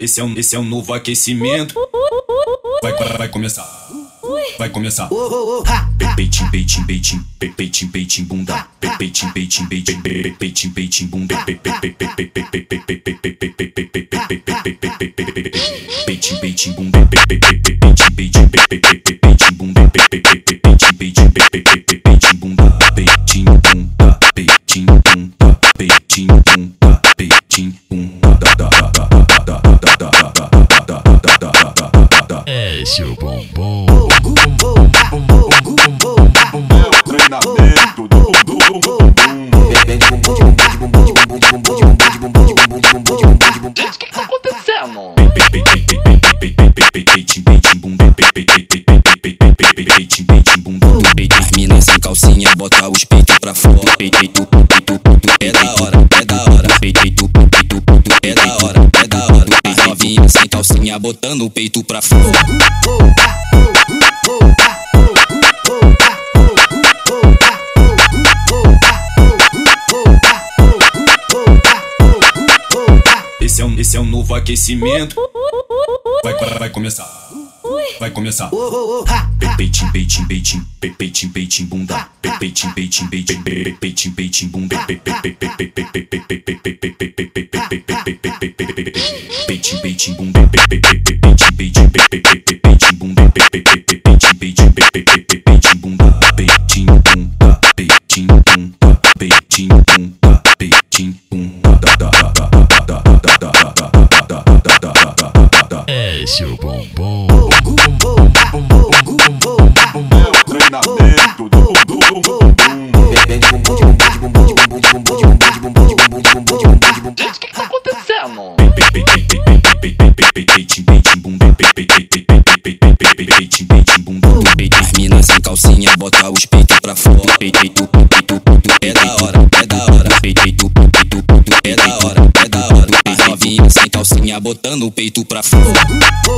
Esse é um, esse é um novo aquecimento. Vai, vai, vai começar. Vai começar. Peitim, peitim, peitim, peitim, peitim, bunda. Peitim, peitim, peitim, peitim, peitim, bunda. Peitim, peitim, bunda. É seu bombom. Treinamento do bumbum bumbum Gente, o que tá acontecendo? Peitim, peitim, bunda. Peitim, peitim, bunda. As minas sem calcinha, bota os peitos pra fora. Peito, peito, peito, é da hora, é da hora. Calcinha, botando o peito pra fora. Esse é um, esse é um novo aquecimento. Vai, vai, vai começar. Vai começar. Peitim, peitim, peitim, peitim, peitim, bunda. Peitim, peitim, peitim, peitim, peitim, bunda. Peitim, peitim, bunda. Peitim, peitim, peitim, bunda. Peitim, peitim, peitim, bunda. Peitim, bunda. Peitim, bunda. Peitim, bunda. Peitim, bunda. É seu bombom. Treinamento calcinha, bota os peitos pra fora. Peito, peito, peito, é da hora, é da hora. Peito, peito, peito, é da hora, é da hora. As novinhas sem calcinha, botando o peito pra fora.